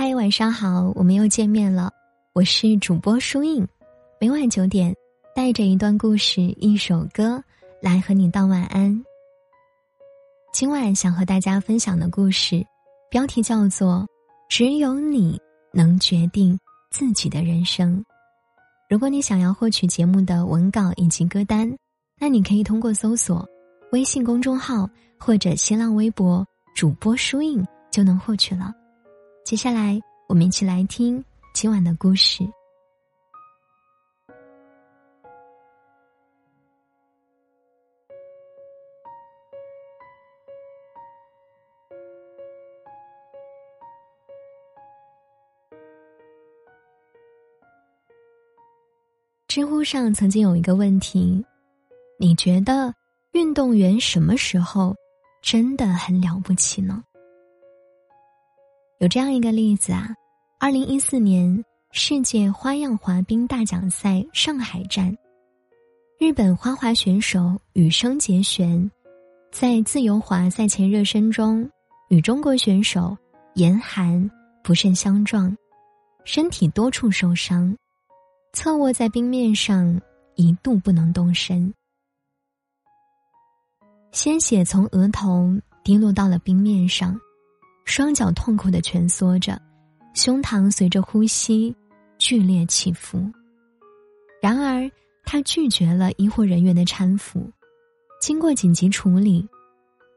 嗨，晚上好，我们又见面了。我是主播舒印，每晚九点带着一段故事、一首歌来和你道晚安。今晚想和大家分享的故事，标题叫做《只有你能决定自己的人生》。如果你想要获取节目的文稿以及歌单，那你可以通过搜索微信公众号或者新浪微博主播舒印就能获取了。接下来，我们一起来听今晚的故事。知乎上曾经有一个问题：你觉得运动员什么时候真的很了不起呢？有这样一个例子啊，二零一四年世界花样滑冰大奖赛上海站，日本花滑选手羽生结弦，在自由滑赛前热身中与中国选手严寒不慎相撞，身体多处受伤，侧卧在冰面上一度不能动身，鲜血从额头滴落到了冰面上。双脚痛苦的蜷缩着，胸膛随着呼吸剧烈起伏。然而，他拒绝了医护人员的搀扶。经过紧急处理，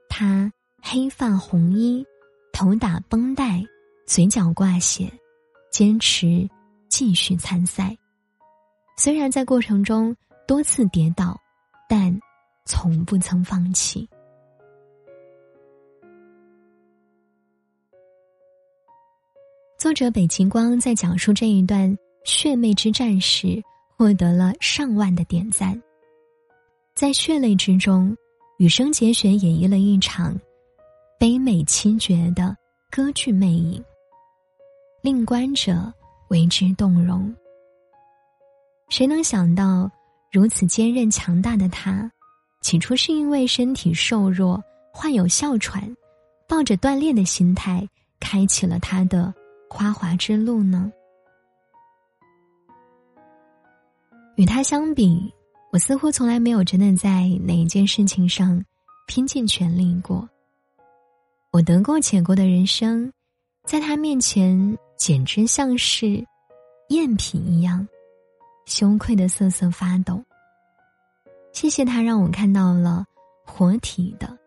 他黑发红衣，头打绷带，嘴角挂血，坚持继续参赛。虽然在过程中多次跌倒，但从不曾放弃。作者北极光在讲述这一段血泪之战时，获得了上万的点赞。在血泪之中，羽生结弦演绎了一场悲美凄绝的歌剧魅影，令观者为之动容。谁能想到，如此坚韧强大的他，起初是因为身体瘦弱，患有哮喘，抱着锻炼的心态，开启了他的。花滑之路呢？与他相比，我似乎从来没有真的在哪一件事情上拼尽全力过。我得过且过的人生，在他面前简直像是赝品一样，羞愧的瑟瑟发抖。谢谢他让我看到了活体的，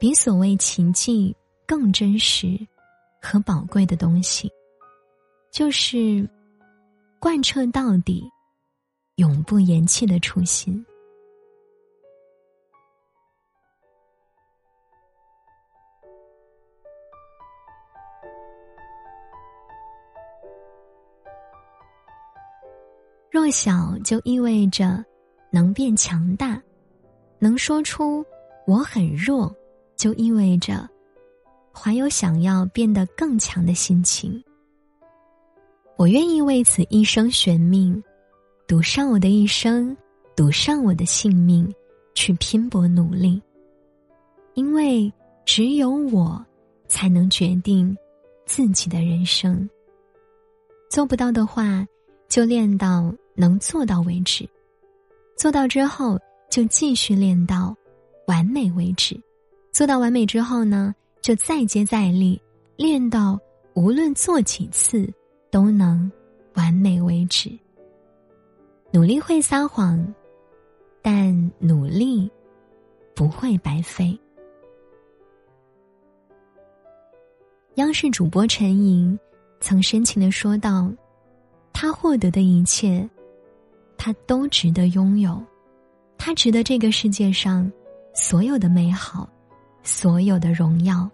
比所谓奇迹更真实。和宝贵的东西，就是贯彻到底、永不言弃的初心。弱小就意味着能变强大，能说出“我很弱”，就意味着。怀有想要变得更强的心情，我愿意为此一生悬命，赌上我的一生，赌上我的性命，去拼搏努力。因为只有我，才能决定自己的人生。做不到的话，就练到能做到为止；做到之后，就继续练到完美为止。做到完美之后呢？就再接再厉，练到无论做几次都能完美为止。努力会撒谎，但努力不会白费。央视主播陈莹曾深情的说道：“他获得的一切，他都值得拥有，他值得这个世界上所有的美好，所有的荣耀。”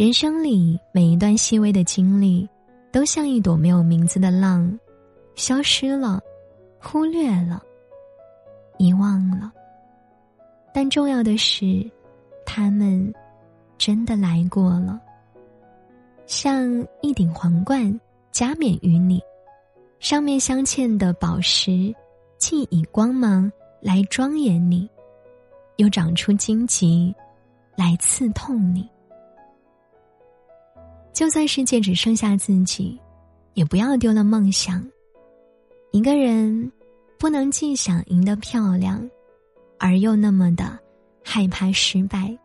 人生里每一段细微的经历，都像一朵没有名字的浪，消失了，忽略了，遗忘了。但重要的是，他们真的来过了，像一顶皇冠加冕于你，上面镶嵌的宝石，既以光芒来庄严你，又长出荆棘来刺痛你。就算世界只剩下自己，也不要丢了梦想。一个人不能既想赢得漂亮，而又那么的害怕失败。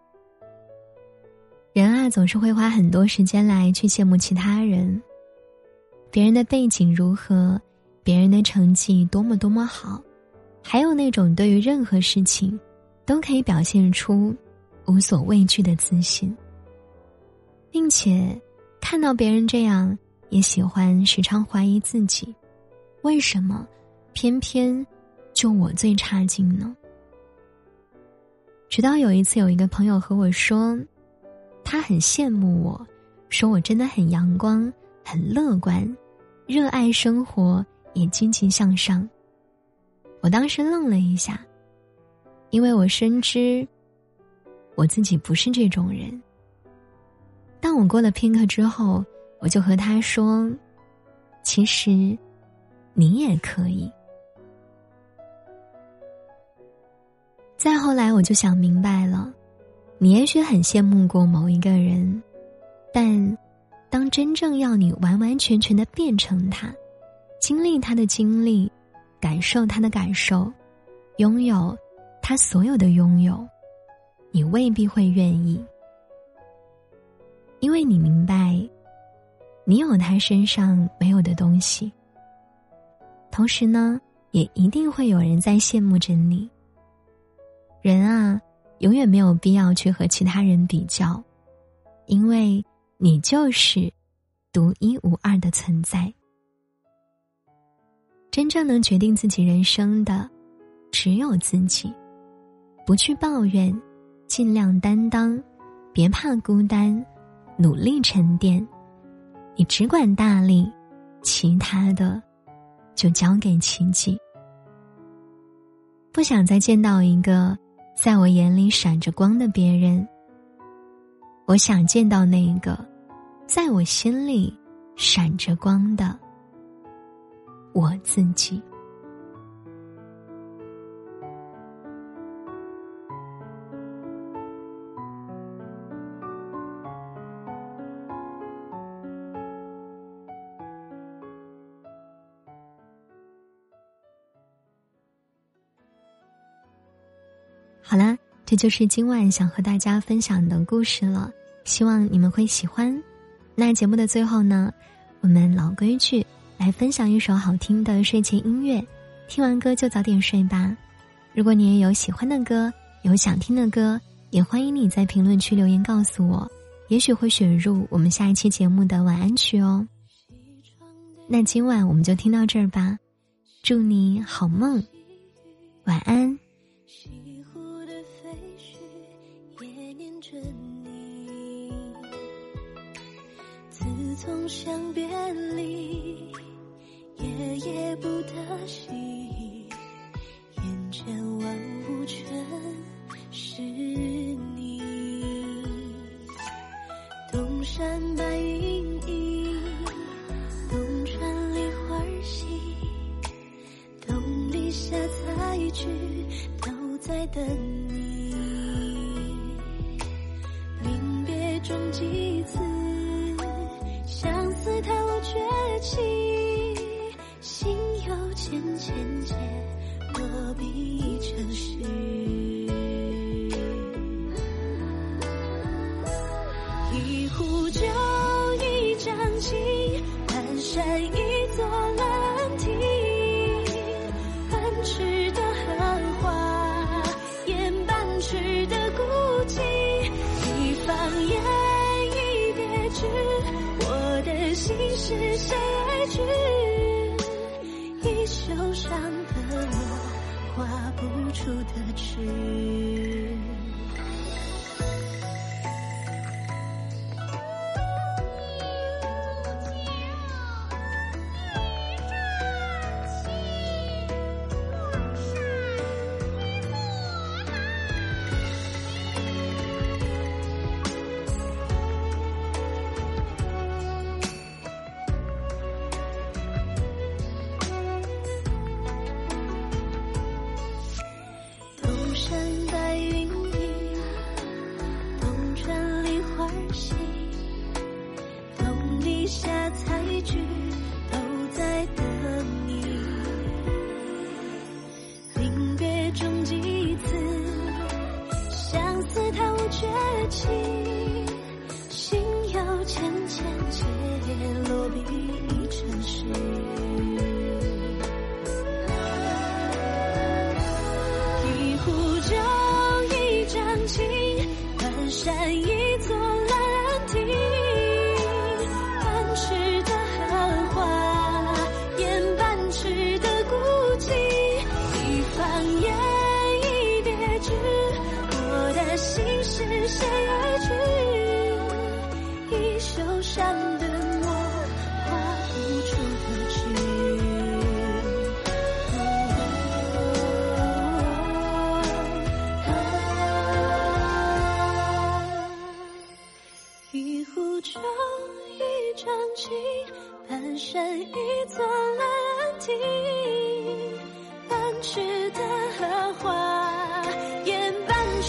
人啊，总是会花很多时间来去羡慕其他人，别人的背景如何，别人的成绩多么多么好，还有那种对于任何事情都可以表现出无所畏惧的自信，并且看到别人这样，也喜欢时常怀疑自己，为什么偏偏就我最差劲呢？直到有一次，有一个朋友和我说。他很羡慕我，说我真的很阳光、很乐观，热爱生活，也积极向上。我当时愣了一下，因为我深知我自己不是这种人。当我过了片刻之后，我就和他说：“其实你也可以。”再后来，我就想明白了。你也许很羡慕过某一个人，但当真正要你完完全全的变成他，经历他的经历，感受他的感受，拥有他所有的拥有，你未必会愿意，因为你明白，你有他身上没有的东西。同时呢，也一定会有人在羡慕着你。人啊。永远没有必要去和其他人比较，因为你就是独一无二的存在。真正能决定自己人生的，只有自己。不去抱怨，尽量担当，别怕孤单，努力沉淀。你只管大力，其他的就交给奇迹。不想再见到一个。在我眼里闪着光的别人，我想见到那一个，在我心里闪着光的我自己。好啦，这就是今晚想和大家分享的故事了，希望你们会喜欢。那节目的最后呢，我们老规矩来分享一首好听的睡前音乐，听完歌就早点睡吧。如果你也有喜欢的歌，有想听的歌，也欢迎你在评论区留言告诉我，也许会选入我们下一期节目的晚安曲哦。那今晚我们就听到这儿吧，祝你好梦，晚安。相别离，夜夜不得息，眼前万物全是你。东山白云依，东川梨花稀，东篱下采菊，都在等你心事谁？知衣袖上的落，画不出的痴。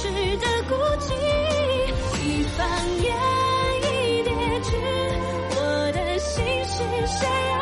值的孤寂，一方烟一叠纸，我的心事谁？